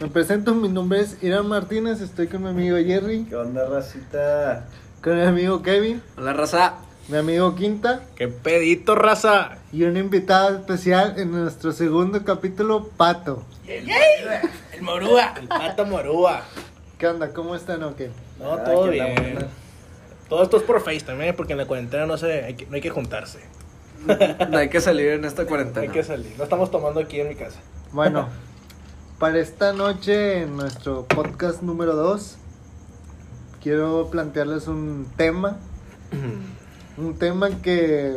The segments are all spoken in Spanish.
Me presento, mi nombre es Irán Martínez, estoy con mi amigo Jerry, ¿Qué onda, racita? con mi amigo Kevin, Hola, raza. mi amigo Quinta ¡Qué pedito, raza! y un invitado especial en nuestro segundo capítulo, Pato. El, el morúa, el pato morúa. ¿Qué onda? ¿Cómo están o qué? No, Ah, todo bien. buena. Todo esto es por FaceTime, ¿eh? porque en la cuarentena no, se, hay que, no hay que juntarse. No hay que salir en esta cuarentena. Hay que salir. No estamos tomando aquí en mi casa. Bueno, para esta noche en nuestro podcast número 2, quiero plantearles un tema, un tema que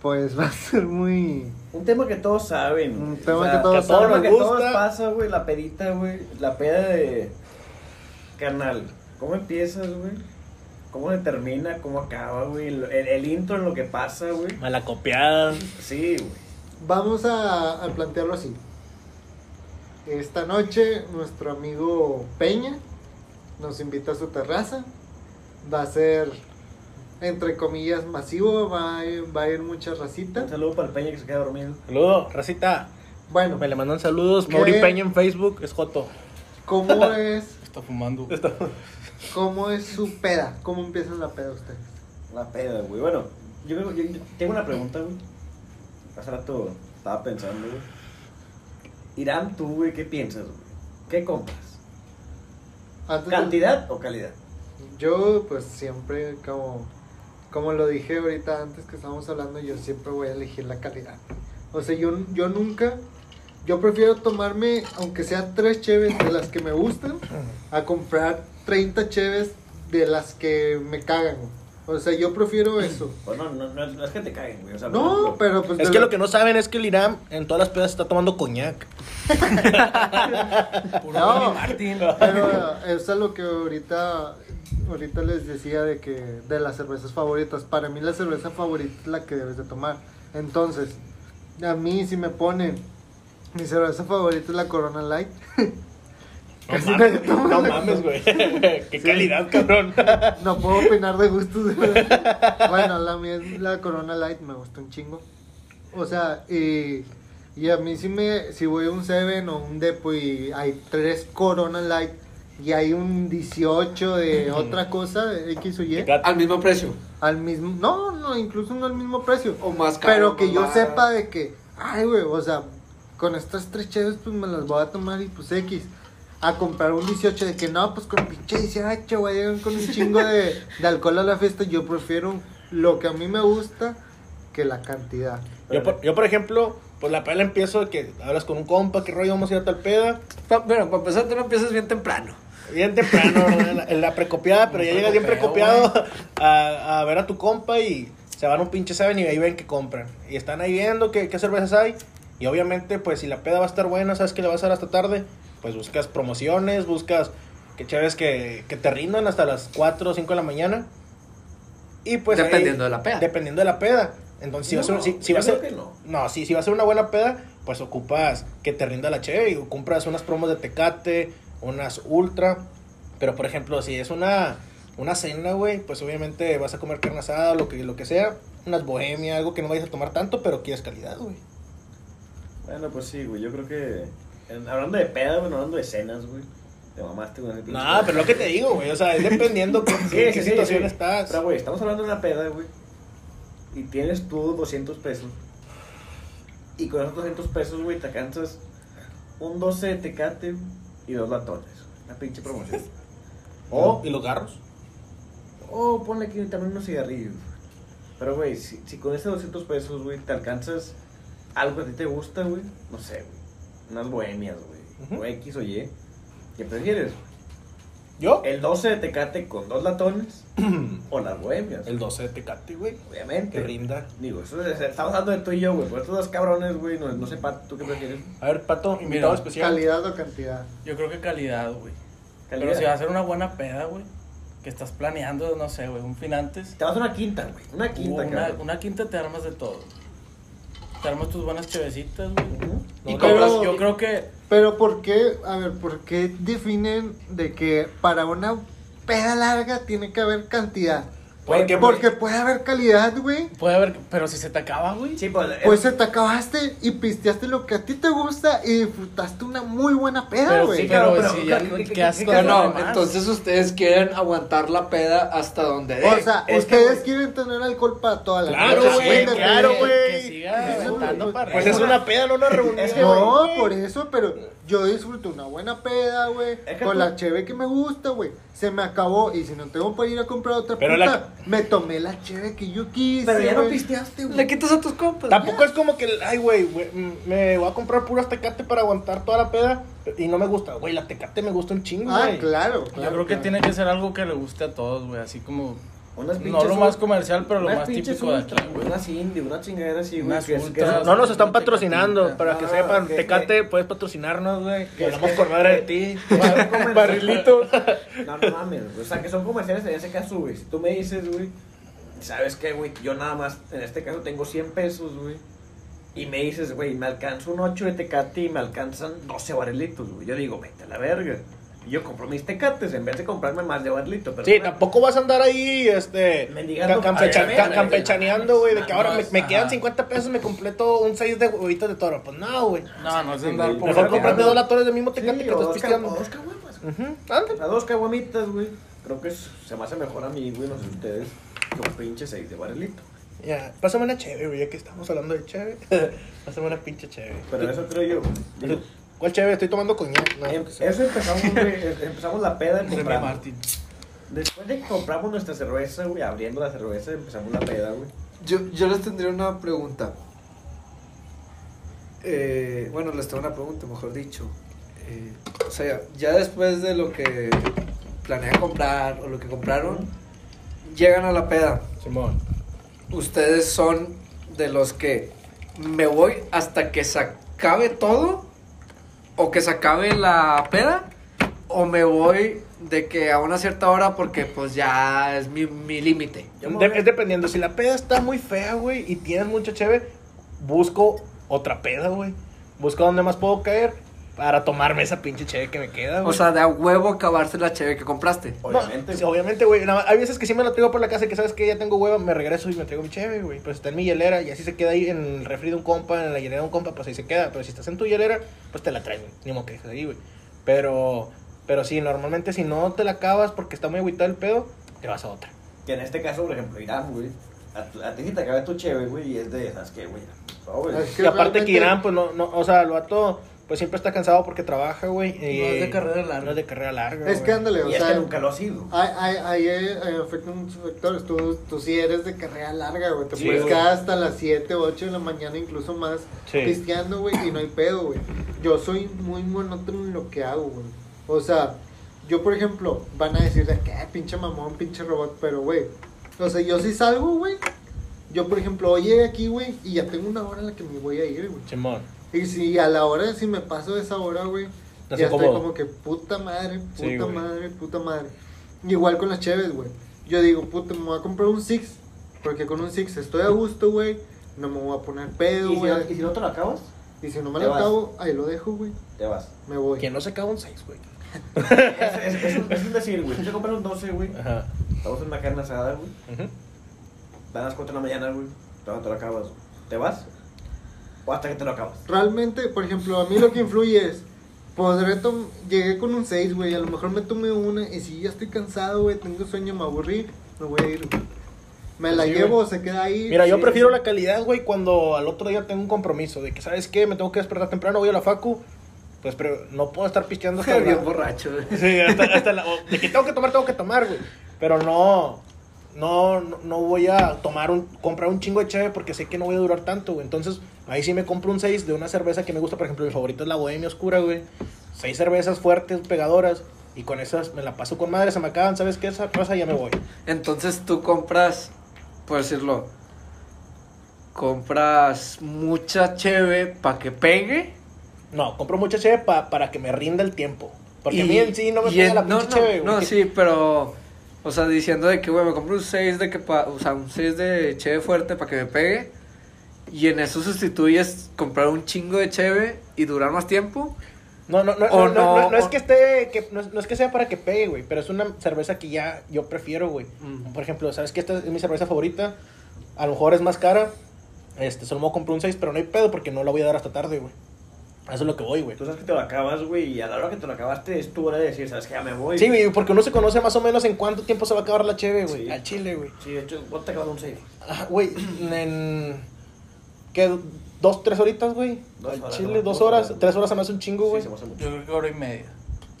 pues va a ser muy... Un tema que todos saben. Un tema que todos un tema saben. que nos todos pasa, güey. La pedita, güey. La peda de. Canal. ¿Cómo empiezas, güey? ¿Cómo se termina? ¿Cómo acaba, güey? El intro en lo que pasa, güey. Malacopiada. Sí, güey. Vamos a, a plantearlo así. Esta noche nuestro amigo Peña nos invita a su terraza. Va a ser, entre comillas, masivo, va a ir, va a ir mucha racita. Un saludo para el Peña que se queda dormido. Saludo, racita. Bueno, Me le mandan saludos. ¿Qué? Mauri Peña en Facebook. Es Joto. ¿cómo es, Está fumando. cómo es su peda? ¿Cómo empieza la peda ustedes? La peda, güey. Bueno, yo, yo, yo tengo una pregunta, güey. Hace rato estaba pensando, güey. Irán, tú, güey, ¿qué piensas, güey? ¿Qué compras? Antes de- ¿Cantidad o calidad? Yo pues siempre como como lo dije ahorita antes que estábamos hablando, yo siempre voy a elegir la calidad. O sea, yo, yo nunca yo prefiero tomarme aunque sea tres cheves de las que me gustan a comprar 30 cheves de las que me cagan. O sea, yo prefiero eso. Pues no, no, no, es- que te caigan, güey. O sea, por No, pero pues Es que lo- lo que no saben es que el Irán en todas las pedas está tomando coñac. Puro No. Tony Martin. Pero eso es lo que ahorita, ahorita les decía de que de las cervezas favoritas. Para mí la cerveza favorita es la que debes de tomar. Entonces, a mí si me ponen mi cerveza favorita es la Corona Light. No mames, toma no mames, güey. Qué calidad, cabrón. No puedo opinar de gustos. bueno, la mía es la Corona Light, me gusta un chingo. O sea, y, y a mí si me si voy a un Seven o un Depo y hay tres Corona Light y hay un 18 de otra cosa, de X o Y, Al mismo precio. al mismo, no, no, incluso no al mismo precio. O más caro. Pero que yo más- sepa de que, ay, güey, o sea, con estas tres cheves, pues me las voy a tomar y pues X. A comprar un 18 de que no, pues con pinche 18, güey, llegan con un chingo de, de alcohol a la fiesta. Yo prefiero lo que a mí me gusta que la cantidad. Yo por, yo, por ejemplo, pues la peda la empiezo de que hablas con un compa, qué rollo, vamos a ir a tal peda. Bueno, para empezar, tú no empiezas bien temprano. Bien temprano, ¿no? en, la, en la precopiada, pero ya llegas bien precopiado a, a ver a tu compa y se van a un pinche Seven y ahí ven que compran. Y están ahí viendo qué, qué cervezas hay. Y obviamente, pues si la peda va a estar buena, sabes que le vas a dar hasta tarde, pues buscas promociones, buscas que chéves que, que te rindan hasta las 4 o 5 de la mañana. Y pues ahí- Dependiendo de la peda. Dependiendo de la peda. Entonces, si va a ser, No, si, si yo va a ser, creo que no. no, sí, si va a ser una buena peda, pues ocupas que te rinda la cheve y compras unas promos de Tecate, unas Ultra. Pero, por ejemplo, si es una, una cena, güey, pues obviamente vas a comer carne asada, lo que, lo que sea. Unas bohemia, algo que no vayas a tomar tanto, pero quieres calidad, güey. Bueno, pues sí, güey. Yo creo que. en- hablando de peda, bueno, hablando de cenas, güey. Te mamaste con No, pero lo que te digo, güey, o sea, es dependiendo qué, Sí, qué sí, sí, situación sí. estás. Pero, güey, estamos hablando de una peda, güey. Y tienes tú 200 pesos. Y con esos 200 pesos, güey, te alcanzas un 12 de tecate y dos latones. Una pinche promoción. O, ¿Y los garros? o ponle aquí también unos cigarrillos. Pero, güey, si, si con esos 200 pesos, güey, te alcanzas algo que a ti te gusta, güey, no sé, güey. Unas bohemias, güey. O X o Y. ¿Qué prefieres? ¿Yo? ¿El 12 de tecate con dos latones? ¿O las bohemias? El 12 de Tecate, güey. Obviamente. Que rinda. Digo, eso es- estamos hablando de tú y yo, güey. Por estos dos cabrones, güey, no, no sé, Pato, ¿tú qué prefieres? A ver, Pato, invitado especial. ¿Calidad o cantidad? Yo creo que calidad, güey. Pero si va a ser una buena peda, güey. Que estás planeando, no sé, güey, un fin antes. Te vas a una quinta, güey. Una quinta, una, cabrón. una quinta te armas de todo. Te armas tus buenas chevecitas, güey. Ujú. Y No, pero- yo creo que Pero ¿por qué? A ver, ¿por qué definen de que para una peda larga tiene que haber cantidad? Porque, Porque puede haber calidad, güey. Puede haber, pero si se te acaba, güey. Sí, pues. Pues se te acabaste y pisteaste lo que a ti te gusta y disfrutaste una muy buena peda, Pero, güey. sí, pero, pero, si ¿qué- ya, qué- qué, asco. No, no, entonces ustedes quieren aguantar la peda hasta donde dé. O sea, Es ustedes quieren tener alcohol para toda la Claro, güey, claro, güey. Que siga Pues es una peda, no una reunión. Es que, No, por eso, pero yo disfruto una buena peda, güey. Es que Con tú- la cheve que me gusta, güey. Se me acabó y si no tengo para ir a comprar otra Pero puta, la- me tomé la cheve que yo quise, Pero ya no pisteaste, güey. Le quitas a tus compas. Tampoco es como que, ay, güey, me voy a comprar puras tecate para aguantar toda la peda y no me gusta. Güey, la tecate me gusta un chingo, Ah, güey. claro, Yo claro. creo que tiene que ser algo que le guste a todos, güey. Así como. Unas No lo más comercial, pero lo más típico de aquí, güey. Unas indie, una chingadera así, güey. Unas que es- que ultras. es- No nos están patrocinando, tecatita. para que Ah, sepan, que- Tecate, puedes patrocinarnos, güey. que- Hablamos madre de ti. Barrilito. No, no mames, güey. O sea, que son comerciales en ese caso, güey. Si tú me dices, güey, ¿sabes qué, güey? Yo nada más, en este caso, tengo 100 pesos, güey. Y me dices, güey, me alcanza un 8 de tecate y me alcanzan 12 barrilitos, güey. Yo digo, vete a la verga. Yo compro mis tecates en vez de comprarme más de barrilito. Pero Sí, tampoco vas a andar ahí, este, Mendigando. campecha- ver, ca- campechaneando, güey, de que no, ahora no me, es- me quedan ajá. 50 pesos, me completo un 6 de huevitos de toro. Pues no, güey. No, no es andar por Mejor ando- dos latones del mismo Sí, tecate que o estás pisteando. dos caguamas. A dos caguamitas, güey. Creo que es- se me hace mejor a mí, güey, no sé ustedes, que un pinche 6 de barrilito. Ya, pásame una cheve, güey, ya que estamos hablando de cheve. pásame una pinche cheve. Pero eso creo yo. Digo, ¿Cuál cheve? Estoy tomando coñac. No, eso empezamos, güey. em- Empezamos la peda comprando. Martin. Después de que compramos nuestra cerveza, güey, abriendo la cerveza, empezamos la peda, güey. Yo, yo les tendría una pregunta. Eh, bueno, les tengo una pregunta, mejor dicho. Eh, o sea, ya después de lo que planean comprar o lo que compraron, llegan a la peda. Simón. ¿Ustedes son de los que me voy hasta que se acabe todo? ¿O que se acabe la peda? ¿O me voy de que a una cierta hora porque pues ya es mi, mi límite? De- es dependiendo. Si la peda está muy fea, güey, y tienes mucha cheve, busco otra peda, güey. Busco dónde más puedo caer para tomarme esa pinche cheve que me queda, güey. O sea, de a huevo acabarse la cheve que compraste. No, Obviamente, sí, obviamente, güey. nada más- Hay veces que sí me la traigo por la casa y que sabes que ya tengo hueva, me regreso y me traigo mi cheve, güey. Pues está en mi hielera y así se queda ahí en el refri de un compa, en la hielera de un compa, pues ahí se queda. Pero si estás en tu hielera, pues te la traes, güey. Ni modo que dejes ahí, güey. Pero, pero sí, normalmente si no te la acabas porque está muy agüitado el pedo, te vas a otra. Que en este caso, por ejemplo, Irán, güey. A, a ti si te acaba tu cheve, güey, y es de, ¿sabes qué, güey? Que y aparte que Irán, pues no, no, o sea, el vato, pues siempre está cansado porque trabaja, güey. y- No es de carrera larga. No es de carrera larga. Es que ándale, o Y es sea. que nunca lo ha sido. Hay, eh, eh, afectan muchos factores. Tú, tú sí eres de carrera larga, güey. Te Sí, puedes quedar hasta las 7, 8 de la mañana, incluso más, Sí. pisteando, güey, y no hay pedo, güey. Yo soy muy monótono en lo que hago, güey. O sea, yo, por ejemplo, van a decir de que "Ah, pinche mamón, pinche robot, pero, güey. O sea, yo sí salgo, güey. Yo, por ejemplo, hoy llegué aquí, güey, y ya tengo una hora en la que me voy a ir, güey. Simón. Y si a la hora, si me paso de esa hora, güey, No ya estoy como que puta madre, puta Sí, madre, puta madre. Igual con las cheves, güey. Yo digo, puta, me voy a comprar un Six. Porque con un Six estoy a gusto, güey. No me voy a poner pedo, ¿Y si, güey. no, y si no te lo acabas, Y si no me te lo vas. acabo, ahí lo dejo, güey. te vas. Me voy. Que no se acaba un 6, güey. es, es, es, un, es un decir, güey. Tú te compras un 12, güey. Ajá. Estamos en una carne asada, güey. Ujú. Dan las 4 de la mañana, güey. Todavía te lo acabas. ¿Te vas? O hasta que te lo acabas. Realmente, por ejemplo, a mí lo que influye es. Podré tom- Llegué con un 6, güey. A lo mejor me tomé una. Y si ya estoy cansado, güey, tengo sueño, me aburrí, me voy a ir, güey. Me la Sí, llevo, güey. se queda ahí. Mira, yo sí, prefiero sí. la calidad, güey, cuando al otro día tengo un compromiso de que, ¿sabes qué? Me tengo que despertar temprano, voy a la facu. Pues, pero no puedo estar pisteando hasta Bien borracho. güey. Sí, hasta, hasta la... o De que tengo que tomar, tengo que tomar, güey. Pero no... No, no, no voy a tomar un... Comprar un chingo de cheve porque sé que no voy a durar tanto, güey. Entonces, ahí sí me compro un 6 de una cerveza que me gusta. Por ejemplo, mi favorito es la Bohemia Oscura, güey. Seis cervezas fuertes, pegadoras. Y con esas me la paso con madre, se me acaban. ¿Sabes qué? Esa raza ya me voy. Entonces tú compras, por decirlo, compras mucha cheve para que pegue. No, compro mucha cheve pa- para que me rinda el tiempo. Porque a y- mí en sí no me pega la no, pinche no, cheve, güey. No, sí, pero, o sea, diciendo de que, güey, me compro un 6 de que pa- o sea, un 6 de cheve fuerte para que me pegue. Y en eso sustituyes comprar un chingo de cheve y durar más tiempo. No, no, no, O no, no, no, no, es que esté, que, no, no es que sea para que pegue, güey, pero es una cerveza que ya yo prefiero, güey. Mm. Por ejemplo, ¿sabes que esta es mi cerveza favorita? A lo mejor es más cara, este, solo me voy a comprar un 6, pero no hay pedo porque no la voy a dar hasta tarde, güey. Eso es lo que voy, güey. Tú sabes que te lo acabas, güey, y a la hora que te lo acabaste es tu hora de decir, ¿sabes que Ya me voy. Sí, güey, porque uno se conoce más o menos en cuánto tiempo se va a acabar la cheve, güey. Sí. Al chile, güey. Sí, de hecho, ¿cuánto te acabas un 6? Ah, Güey, en... ¿Qué? ¿Dos, tres horitas, güey? Dos Al chile, dos Dos horas, tres horas se me hace un chingo, güey. Sí, se me hace mucho. Yo creo que hora y media.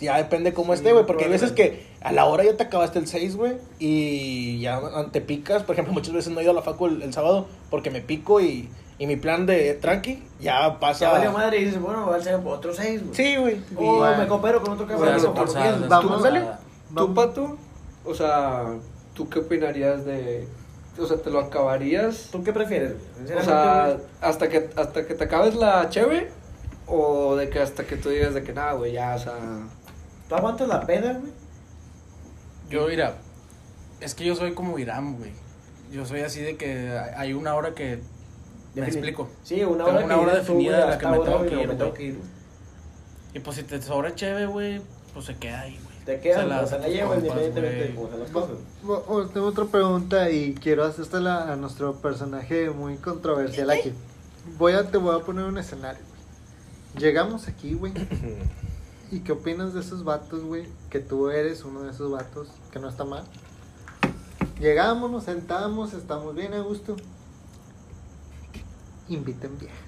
Ya depende cómo Sí, esté, güey, porque hay veces que a la hora ya te acabaste el 6, güey, y ya te picas. Por ejemplo, muchas veces no he ido a la facu el, el sábado porque me pico y, y mi plan de tranqui ya pasa. Ya valió madre y dices, bueno, va a ser otro 6, güey. Sí, güey. O me coopero con otro Voy a cabrón. hacer vamos, forzada. ¿Tú, Pato? O sea, ¿tú qué opinarías de...? O sea, ¿te lo acabarías? ¿Tú qué prefieres? O sea, hasta que, hasta que te acabes la cheve o de que hasta que tú digas de que nada, güey, ya, o sea... ¿tú aguantas la peda, güey? Yo, mira, es que yo soy como Irán, güey. Yo soy así de que hay una hora que... Me explico. Sí, una Tengo hora, una hora tú, definida de la que me tengo que ir, me tengo güey. que ir, güey. Y pues si te sobra cheve, güey, pues se queda ahí, güey. Te la o sea, la compas, independientemente de las cosas. oh, tengo otra pregunta y quiero hacérsela a nuestro personaje muy controversial aquí. Voy a, te voy a poner un escenario. Llegamos aquí, güey. ¿Y qué opinas de esos vatos, güey? Que tú eres uno de esos vatos, que no está mal. Llegamos, nos sentamos, estamos bien a gusto. Inviten viejas.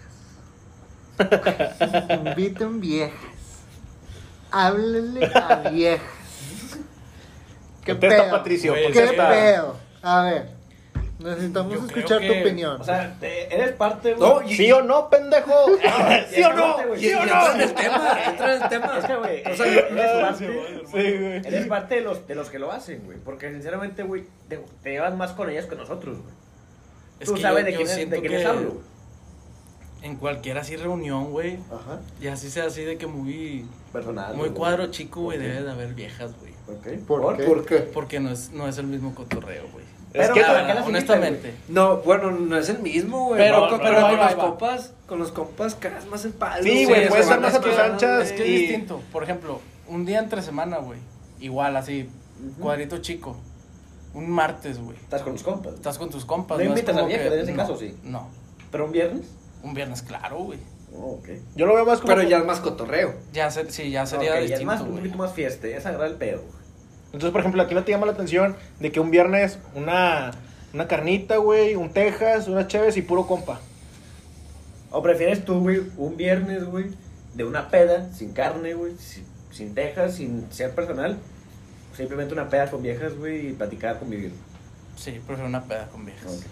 Inviten viejas. Háblenle a viejas. ¿Qué Contesta, pedo? Patricio, Güey, ¿Qué pedo? A ver, necesitamos Yo escuchar tu opinión. O sea, te- eres parte, güey. No, y- ¿Sí o no, pendejo? ¿Sí o no? Y, y entra en el tema, entra en el tema. Es que, güey, O sea, eres parte, Sí, güey. eres parte de los, de los que lo hacen, güey. Porque, sinceramente, güey, te, te llevas más con ellas que nosotros, güey. Es Tú que sabes yo- de quién, de quién que les hablo, güey. En cualquier así reunión, güey, Ajá. y así sea así de que muy... Personal. Muy güey. cuadro chico, güey, Ok. debe de haber viejas, güey. Ok. ¿Por qué? ¿Por qué? Porque no es, no es el mismo cotorreo, güey. Pero, Es que, ¿para Ah, qué las invitan, honestamente. No, bueno, no es el mismo, güey. Pero- No, pero con va, los compas, con los compas cagas más el palo. Sí, güey, Sí, puede eso ser va, más a es tus que- anchas. Es que y- es distinto. Por ejemplo, un día entre semana, güey. Igual, así, cuadrito chico. Un martes, güey. Estás con los compas. Estás con tus compas. ¿No invitas a viejas que- en ese no, caso, sí? No. ¿Pero un viernes? Un viernes, claro, güey. Oh, ok. Yo lo veo más como... Pero ya es más cotorreo. Ya, ser- sí, ya sería Ok, ya es distinto, más, un poquito más fiesta, es agarrar el pedo. güey. Entonces, por ejemplo, aquí no te llama la atención de que un viernes una, una carnita, güey, un tejas, unas cheves y puro compa. ¿O prefieres tú, güey, un viernes, güey, de una peda, sin carne, güey, sin, sin tejas, sin ser personal? Simplemente una peda con viejas, güey, y platicar, convivir. Sí, prefiero una peda con viejas. Ok.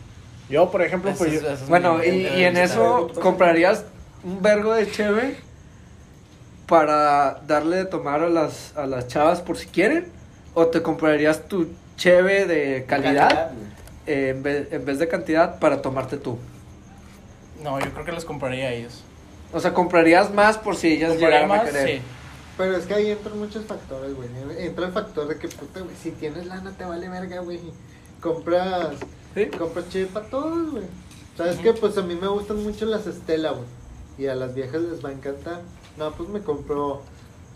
Yo, por ejemplo, pues... es- yo- ese es Bueno, y, y en eso comprarías un vergo de cheve para darle de tomar a las, a las chavas por si quieren. O te comprarías tu cheve de calidad, eh, en, vez, en vez de cantidad para tomarte tú. No, yo creo que les compraría a ellos. O sea, comprarías más por si ellas ¿Compraría llegaran a querer. Sí. Pero es que ahí entran muchos factores, güey. Entra el factor de que, puta, güey, si tienes lana te vale verga, güey. Compras, ¿Sí? compras chile para todos, güey. ¿Sabes qué? Pues a mí me gustan mucho las Estela, güey. Y a las viejas les va a encantar. No, pues me compro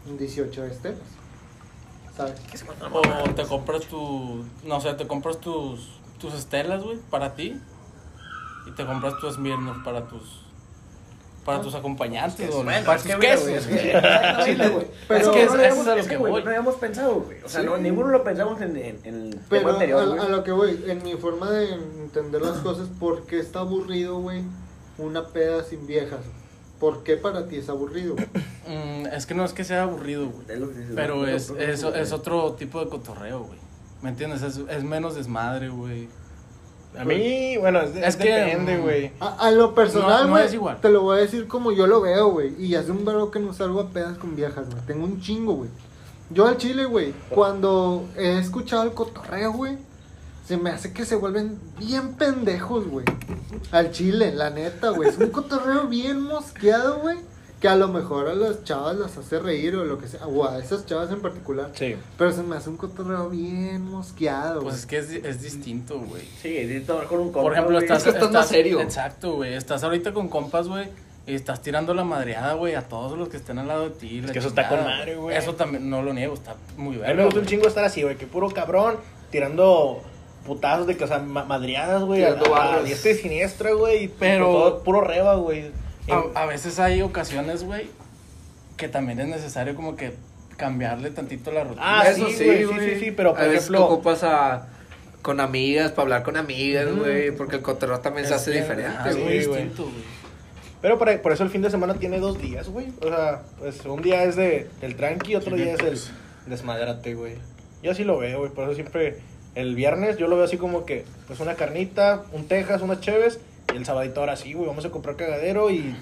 un 18 de Estelas. ¿Sabes? O te compras tu. No sé, te compras tus. Tus estelas, güey, para ti. Y te compras tu Smirnoff para tus. Para tus acompañantes, o Bueno, para tus que, mira, güey, quesos. es que-. Pero es no que lo no habíamos- habíamos, es a lo es que, voy. no habíamos pensado, güey. O sea, Sí. no, ninguno lo pensamos en, en, en el Pero a, anterior, a- güey. a lo que voy, en mi forma de entender las cosas, ¿por qué está aburrido, güey? Una peda sin viejas. ¿Por qué para ti es aburrido? Mm, es que no es que sea aburrido, güey. Pero es, es, es otro tipo de cotorreo, güey. ¿Me entiendes? Es, es menos desmadre, güey. A mí, bueno, es, Es que, depende, mm, güey. A, a lo personal, No, no güey, te lo voy a decir como yo lo veo, güey. Y hace un verbo que no salgo a pedas con viejas, güey. Tengo un chingo, güey. Yo al chile, güey, cuando he escuchado el cotorreo, güey, se me hace que se vuelven bien pendejos, güey. Al chile, la neta, güey. Es un cotorreo bien mosqueado, güey. Que a lo mejor a las chavas las hace reír o lo que sea. O a esas chavas en particular. Sí. Pero se me hace un cotorreo bien mosqueado, Pues es que es, es distinto, güey. Sí, necesito hablar con un compa, Por ejemplo, güey. estás, Es que estás más serio. Exacto, güey. Estás ahorita con compas, güey. Y estás tirando la madreada, güey, a todos los que estén al lado de ti. la que eso está con madre, güey. Eso también, no lo niego, está muy A verga. mí me gusta un chingo estar así, güey, que puro cabrón, tirando putazos de que, o sea, ma- madreadas, güey, a, Tirando a barras. diestra y siniestra, güey, Pero- todo puro reba, güey. A, a veces hay ocasiones, güey, que también es necesario como que cambiarle tantito la rutina. Ah, Eso sí, sí, güey, sí, sí, sí, pero, por a veces ejemplo- te ocupas a, con amigas, para hablar con amigas, güey, porque el cotorreo también se Es hace bien- diferente, ah, es muy güey. Sí, güey. distinto, güey. Pero por, por eso el fin de semana tiene dos días, güey. O sea, pues un día es de, del tranqui, otro día es el desmadrate, güey. Yo así lo veo, güey. Por eso siempre el viernes yo lo veo así como que, pues una carnita, un tejas, unas cheves. Y el sabadito ahora sí, güey. Vamos a comprar cagadero y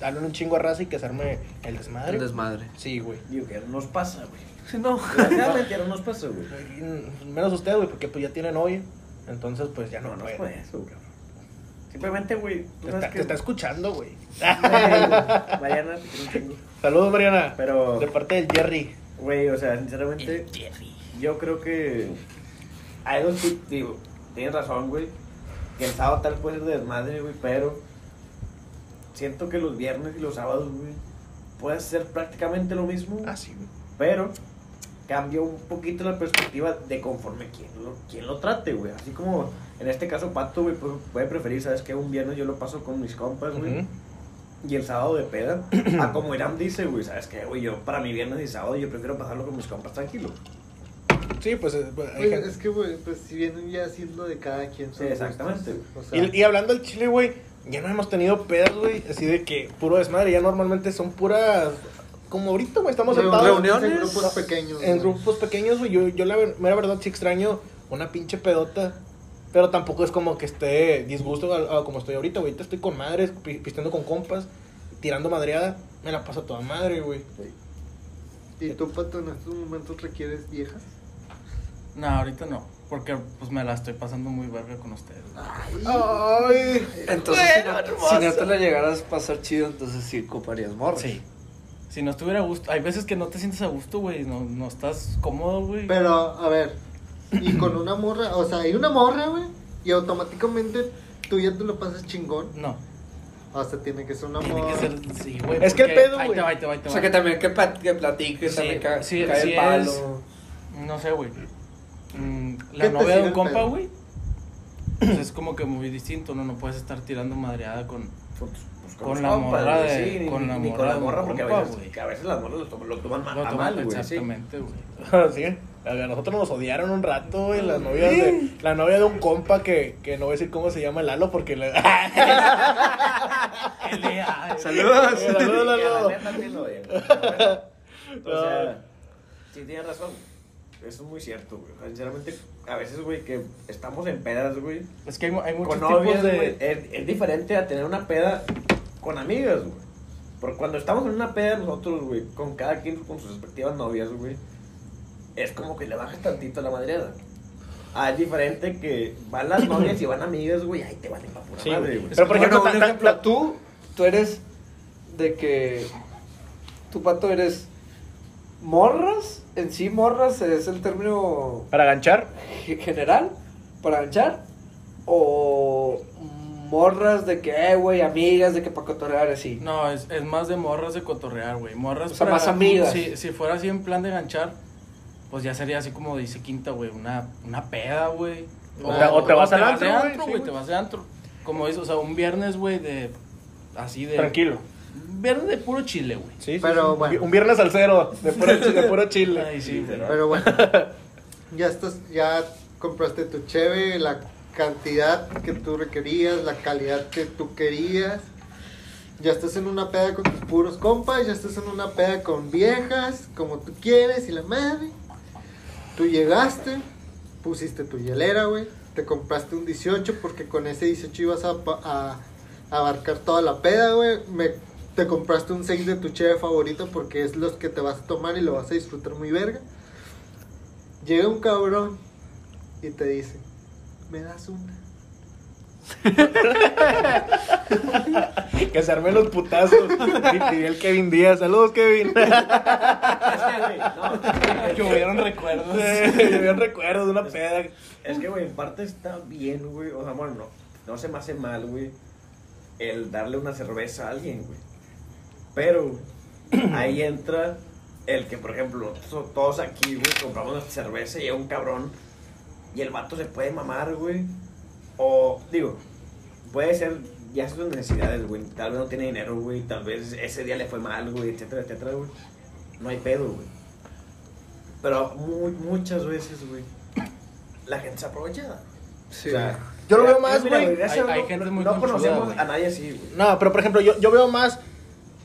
darle un chingo a raza y que hacerme el desmadre. El desmadre. Sí, güey. Digo que no nos pasa, güey. Sí, no. Ya no nos pasa, güey. Menos usted, güey, porque pues ya tiene novia. Entonces, pues ya no, No, no puede. eso, cabrón. Simplemente, güey, Te está, que... te está escuchando, güey. Mariana, te quiero un chingo. Saludos, Mariana. Pero- De parte del Jerry. Güey, o sea, sinceramente, yo creo que hay dos tipos, digo, tienes razón, güey, que el sábado tal puede ser de desmadre, güey, pero siento que los viernes y los sábados, güey, puede ser prácticamente lo mismo, Ah, sí, güey. pero cambia un poquito la perspectiva de conforme quien lo, quien lo trate, güey. Así como en este caso Pato, güey, pues, puede preferir, ¿sabes qué? Un viernes yo lo paso con mis compas, güey. Y el sábado de peda, a como Irán dice, güey, ¿sabes qué, güey? Yo para mi viernes y sábado yo prefiero pasarlo con mis compas tranquilo. Sí, pues, eh, pues, Pues, es que, güey, pues si vienen ya siendo de cada quien. Sí, exactamente. O sea, Y, y hablando del chile, güey, ya no hemos tenido pedas, güey, así de que puro desmadre, ya normalmente son puras, como ahorita, güey, estamos Reuniones sentados reuniones, en grupos pequeños. en güey. grupos pequeños, güey, yo, yo la mera verdad sí extraño una pinche pedota, pero tampoco es como que esté disgusto a, a como estoy ahorita, güey, ahorita estoy con madres, pi- pisteando con compas, tirando madreada, me la paso a toda madre, güey. ¿Y tú, Pato, en estos momentos requieres viejas? No, ahorita no, porque pues me la estoy pasando muy verga con ustedes. güey. Ay, Entonces, si, no, si no te la llegaras a pasar chido, entonces sí ocuparías morra. Sí. Si no estuviera a gusto, hay veces que no te sientes a gusto, güey, no, no estás cómodo, güey. Pero, a ver, y con una morra, o sea, hay una morra, güey, y automáticamente tú ya te lo pasas chingón. No, O sea, tiene que ser una tiene morra. que ser, sí, güey. Es que el pedo, ahí güey. te va, ahí te va, ahí te O sea, que también que, plat- que platiques, Sí, también ca- sí, cae sí el palo. es- No sé, güey. Mm, ¿Qué la novia de un el compa, güey. Pues es como que muy distinto, ¿no? No puedes estar tirando madreada con. Con, pues, Con la morra de- sí, ni- con la ni morra con la porque a compa, veces, que a veces las morras lo toman, lo toman Lo a mal, güey. Exactamente, güey. sí, a nosotros nos odiaron un rato, güey, las novias de, la novia de un compa que, que no voy a decir cómo se llama Lalo porque le... Saludos. Saludos, la Lalo. neta sí lo. O sea, sí tienes razón. Eso es muy cierto, güey. Sinceramente, a veces, güey, que estamos en pedas, güey. Es que hay, hay muchos Con tipos novias, de. güey. Es, es diferente a tener una peda con amigas, güey. Porque cuando estamos en una peda nosotros, güey, con cada quien con sus respectivas novias, güey, es como que le bajas tantito a la madreada. Ah, es diferente que van las novias y van amigas, güey, ahí te van a pura Sí, madre, güey. güey. Pero por Bueno, ejemplo, un tan- ejemplo, tan- tú, tú eres de que tu pato eres morras, en sí morras es el término Para ganchar, ge- general para ganchar o morras de que, eh, güey, amigas de que para cotorrear así. No, es, es más de morras de cotorrear, güey. Morras O sea, más amigas. Si, si fuera así en plan de ganchar, pues ya sería así como dice Quinta, güey. Una, una peda, güey. O te- o te vas al antro, güey, sí, güey. güey. te vas de antro. Como dices, o sea, un viernes, güey, de. Así de. tranquilo. Un viernes de puro chile, güey. Sí, sí, Pero sí. bueno. Un viernes al cero, de puro, de puro chile. Ay, sí, güey. Pero bueno, ya estás, ya compraste tu cheve, la cantidad que tú requerías, la calidad que tú querías. Ya estás en una peda con tus puros compas, ya estás en una peda con viejas, como tú quieres y la madre. Tú llegaste, pusiste tu hielera, güey. Te compraste un 18 porque con ese 18 ibas a, pa- a- a abarcar toda la peda, güey. Me, te compraste un 6 de tu cheve favorito porque es los que te vas a tomar y lo vas a disfrutar muy verga. Llega un cabrón y te dice, ¿me das una? Que se armen los putazos. Y pidió el Kevin Díaz. Saludos, Kevin. Es que, güey, no. Llovieron recuerdos. Yo bien recuerdo de una peda. Es que, güey, en parte está bien, güey. O sea, bueno, no, no se me hace mal, güey. el darle una cerveza a alguien, güey. Pero ahí entra el que, por ejemplo, todos aquí, güey, compramos nuestra cerveza y llega un cabrón y el vato se puede mamar, güey. O, digo, puede ser ya sus necesidades, güey. Tal vez no tiene dinero, güey. Tal vez ese día le fue mal, güey, etcétera, etcétera, güey. No hay pedo, güey. Pero muy, muchas veces, güey, la gente se aprovecha. Sí. O sea, Yo lo veo más, güey. Hay- hay no- gente muy No conocemos güey. a nadie así, güey. No, pero por ejemplo, yo, yo veo más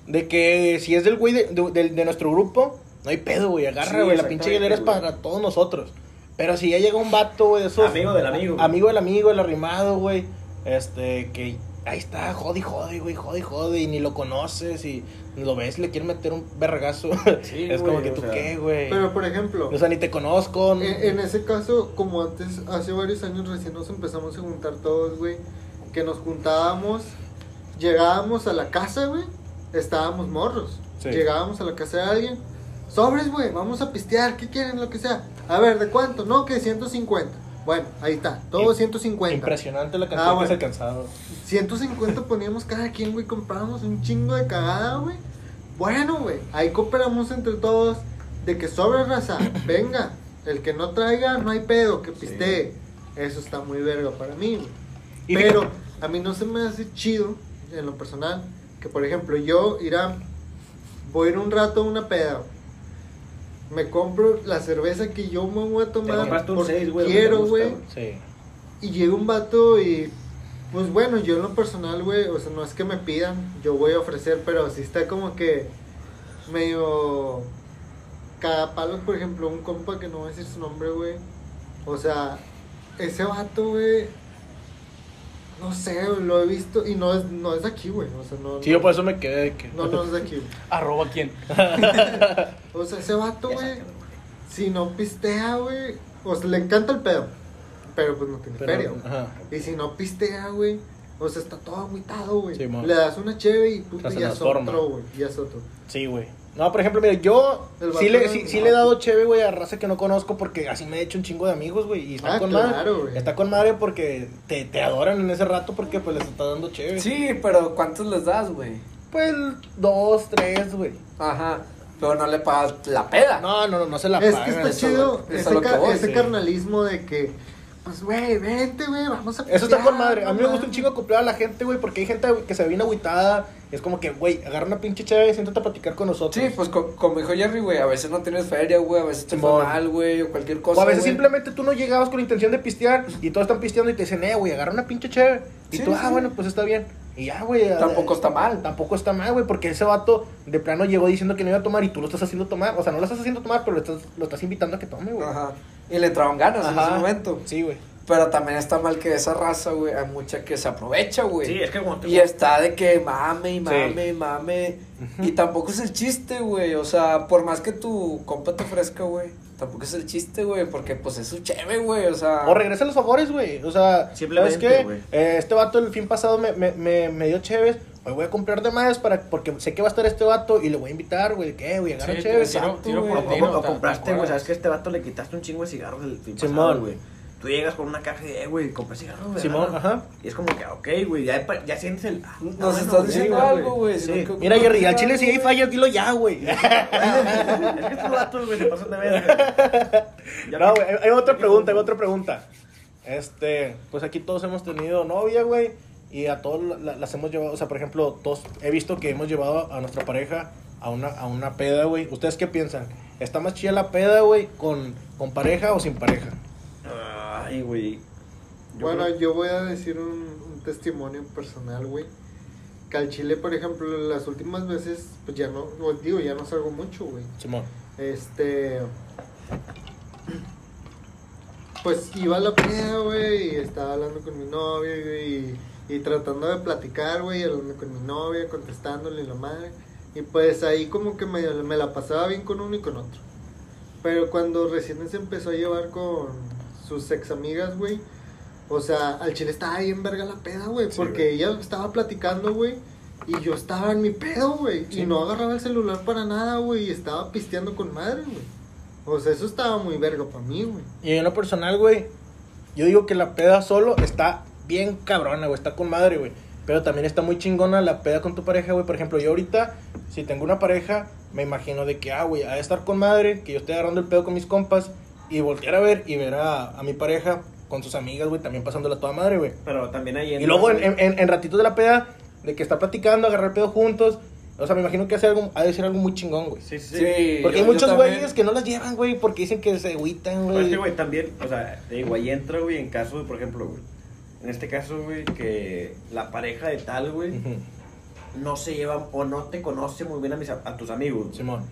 de que si es del güey de, de, de- de nuestro grupo, no hay pedo, güey. Agarra, Sí, güey. la pinche hielera es para todos nosotros. Pero si ya llega un vato, güey, de esos. Amigo del amigo, güey. Amigo del amigo, el arrimado, güey. Este, que ahí está, jode y jode, güey, jode y jode. Y ni lo conoces y ni lo ves le quieren meter un vergazo. Sí, es güey, como que o tú sea. qué, güey. Pero por ejemplo, O sea, ni te conozco. en, en ese caso, como antes, hace varios años recién nos empezamos a juntar todos, güey, que nos juntábamos, llegábamos a la casa, güey, estábamos morros. Sí. Llegábamos a la casa de alguien, sobres, güey, vamos a pistear, ¿qué quieren? Lo que sea. A ver, ¿de cuánto? No, que 150. Bueno, ahí está, todo Im- 150. Impresionante la cantidad Ah, que bueno. se ha alcanzado. 150 poníamos cada quien, güey, comprábamos un chingo de cagada, güey. Bueno, güey, ahí cooperamos entre todos de que sobre raza, venga, el que no traiga, no hay pedo, que pistee. Eso está muy verga para mí, güey. Pero a mí no se me hace chido, en lo personal, que por ejemplo yo irá, voy a ir un rato a una peda, me compro la cerveza que yo me voy a tomar compraste un porque 6, güey. quiero, güey. Sí. Y llega un vato y. Pues bueno, yo en lo personal, güey, o sea, no es que me pidan, yo voy a ofrecer, pero sí está como que medio cagapalos, por ejemplo, un compa que no voy a decir su nombre, güey. O sea, ese vato, güey, no sé, lo he visto y no es, no es de aquí, güey. O sea, no, Sí, yo por eso me quedé de que. no, no es de aquí, güey. Arroba quién. O sea, ese vato, güey, si no pistea, güey, o sea, le encanta el pedo, pero pues no tiene Pero, feria, güey. Y si no pistea, güey, o sea, está todo agüitado, güey. Sí. Le das una cheve y puta, Ya es otro, güey. Ya es otro. Sí, güey. No, por ejemplo, mira, yo sí le, sí, sí le he dado chévere, güey, a raza que no conozco porque así me he hecho un chingo de amigos, güey. Y está Ah, con claro, madre. güey. Está con madre porque te, te adoran en ese rato porque pues les está dando chévere. Sí, pero ¿cuántos les das, güey? Pues dos, tres, güey. Ajá. Pero no le pagas la peda. No, no, no, no se la es pagan. que está chido. Es ese, ca- sí. carnalismo de que, pues, güey, vente, güey, vamos a Eso está pistear, con madre. A mí me gusta un chingo acoplar a la gente, güey, porque hay gente que se viene agüitada. Es como que, güey, agarra una pinche chévere y siéntate a platicar con nosotros. Sí, pues co- como dijo Jerry, güey, a veces no tienes feria, güey, a veces te fue Simón. mal, güey, o cualquier cosa. O a veces güey. simplemente tú no llegabas con la intención de pistear y todos están pisteando y te dicen, eh, güey, agarra una pinche chévere. Y Sí, tú, ah, sí. bueno, pues está bien. Y ya, güey. Tampoco está mal. Tampoco está mal, güey, porque ese vato de plano llegó diciendo que no iba a tomar y tú lo estás haciendo tomar. O sea, no lo estás haciendo tomar, pero lo estás, lo estás invitando a que tome, güey. Ajá. Y le entraban ganas en ese momento. Sí, güey. Pero también está mal que esa raza, güey, hay mucha que se aprovecha, güey. Sí, es que como te- Y está de que mame y mame y mame. Y tampoco es el chiste, güey. O sea, por más que tu compa te ofrezca, güey. Tampoco es el chiste, güey. Porque pues es su cheve, güey. O sea. O regresa los favores, güey. O sea, Simplemente, ¿sabes qué? güey. Eh, este vato el fin pasado me, me, me, me dio chéves. Hoy voy a comprar de más para, porque sé que va a estar este vato y le voy a invitar, güey. ¿Qué, güey? Agarra Sí, chéves. tiro- exacto, tiro por O, tiro, o- o ¿te- compraste, te güey, sabes que a este vato le quitaste un chingo de cigarros del fin Simón. pasado, güey. Tú llegas con una caja y, eh, güey, compré cigarros, güey. Simón, ajá. Y es como que, ok, güey, ya, ya sientes el... ah, Nos está bueno, estás güey, diciendo sí, algo, güey. Sí. no, Mira, Jerry, al chile si hay fallas, dilo ya, güey. es que estos vatos, güey, se pasan de verga. Ya No, güey, hay- otra pregunta, hay otra pregunta. Este, pues aquí todos hemos tenido novia, güey, y a todos la- la- las hemos llevado, o sea, por ejemplo, todos, he visto que hemos llevado a nuestra pareja a una, a una peda, güey. ¿Ustedes qué piensan? ¿Está más chida la peda, güey, con, con pareja o sin pareja? Ay, güey. Yo Bueno, creo- yo voy a decir un, un testimonio personal, güey. Que al chile, por ejemplo, las últimas veces, pues ya no, digo, ya no salgo mucho, güey. Simón. Este. Pues iba a la peda, güey, y estaba hablando con mi novia, güey, y, y tratando de platicar, güey, hablando con mi novia, contestándole la madre. Y pues ahí como que me, me la pasaba bien con uno y con otro. Pero cuando recién se empezó a llevar con sus ex amigas, güey, o sea, al chile estaba bien verga la peda, güey, Sí, porque güey. ella estaba platicando, güey, y yo estaba en mi pedo, güey, Sí. y no agarraba el celular para nada, güey, y estaba pisteando con madre, güey. O sea, eso estaba muy verga para mí, güey. Y en lo personal, güey, yo digo que la peda solo está bien cabrona, güey, está con madre, güey. Pero también está muy chingona la peda con tu pareja, güey. Por ejemplo, yo ahorita, si tengo una pareja, me imagino de que, ah, güey, ha de estar con madre, que yo estoy agarrando el pedo con mis compas, y voltear a ver y ver a, a mi pareja con sus amigas, güey, también pasándola a toda madre, güey. Pero también ahí Y entra, luego en, en, en- en ratitos de la peda, de que está platicando, agarrar pedo juntos. O sea, me imagino que hace algo, ha de ser algo muy chingón, güey. Sí, sí, sí. Sí, Porque yo- hay muchos güeyes que no las llevan, güey, porque dicen que se agüitan, Pero es güey. que, güey, también, o sea, te digo, ahí entra, güey, en caso, por ejemplo, güey. En este caso, güey, que la pareja de tal, güey, no se lleva o no te conoce muy bien a, mis, a, a tus amigos. güey. Simón.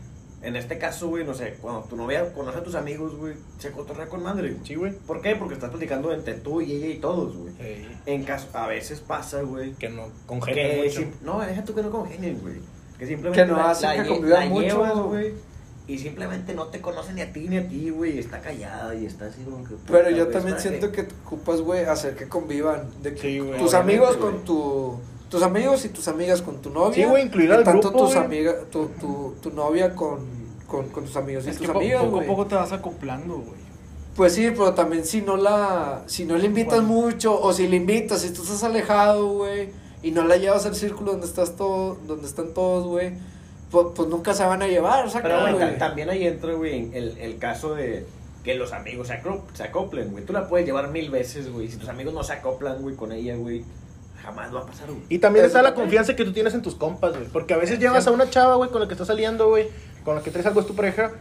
En este caso, güey, no sé, cuando tu novia conoce a tus amigos, güey, se cotorrea con madre. güey. Sí, güey. ¿Por qué? Porque estás platicando entre tú y ella y todos, güey. Ey, En caso, a veces pasa, güey, que no congenian que mucho. no, deja tú que no congenien, güey. Que simplemente Que no la, hacen la que convivan mucho. güey. Y simplemente no te conoce ni a ti ni a ti, güey. y Está callada y está así como que. Pero yo también ¿para siento qué? que ocupas, güey, hacer que convivan. De que Sí, güey, tus amigos con tu. Tus amigos y tus amigas con tu novia. Sí, güey, incluir al tanto grupo, tus amigas, tu, tu, tu novia con, con, con tus amigos y Es tus po- amigas, poco a poco te vas acoplando, güey. Pues sí, pero también si no la, si no le invitas Bueno. mucho, o si le invitas, si tú estás alejado, güey, y no la llevas al círculo donde estás todo, donde están todos, güey, pues, pues nunca se van a llevar, Pero, ta- güey. también ahí entra, güey, el, el caso de que los amigos se acoplen, güey. Tú la puedes llevar mil veces, güey. Si tus amigos no se acoplan, güey, con ella, güey, jamás va a pasar, güey. Y también está la también. confianza que tú tienes en tus compas, güey. Porque a veces llevas a una chava, güey, con la que estás saliendo, güey, con la que traes algo es tu pareja.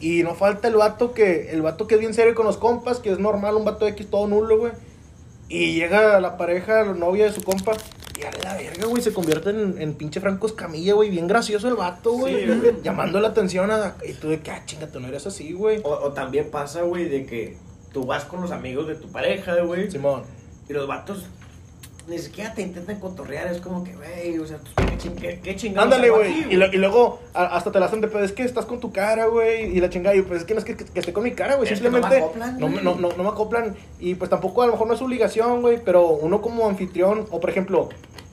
Y no falta el vato que, el vato que es bien serio con los compas, que es normal, un vato X todo nulo, güey. Y llega la pareja, la novia de su compa, y a la verga, güey, se convierte en, en pinche Franco Escamilla, güey, bien gracioso el vato, güey. Sí, güey. llamando la atención a... Y tú de que, ah, chinga, tú no eres así, güey. O, o también pasa, güey, de que tú vas con los amigos de tu pareja, güey. Simón. Y los vatos ni siquiera te intentan cotorrear. Es como que, güey, o sea, ¿qué, ching- qué, qué chingados Ándale, güey. Y, luego a- hasta te la hacen de pedo. Es que estás con tu cara, güey. Y la chingada. Y pues es que no es que, que esté con mi cara, güey. No me Simplemente acoplan, no, me- güey. no, no, no me acoplan. Y pues tampoco a lo mejor no es obligación, güey. Pero uno como anfitrión, o por ejemplo,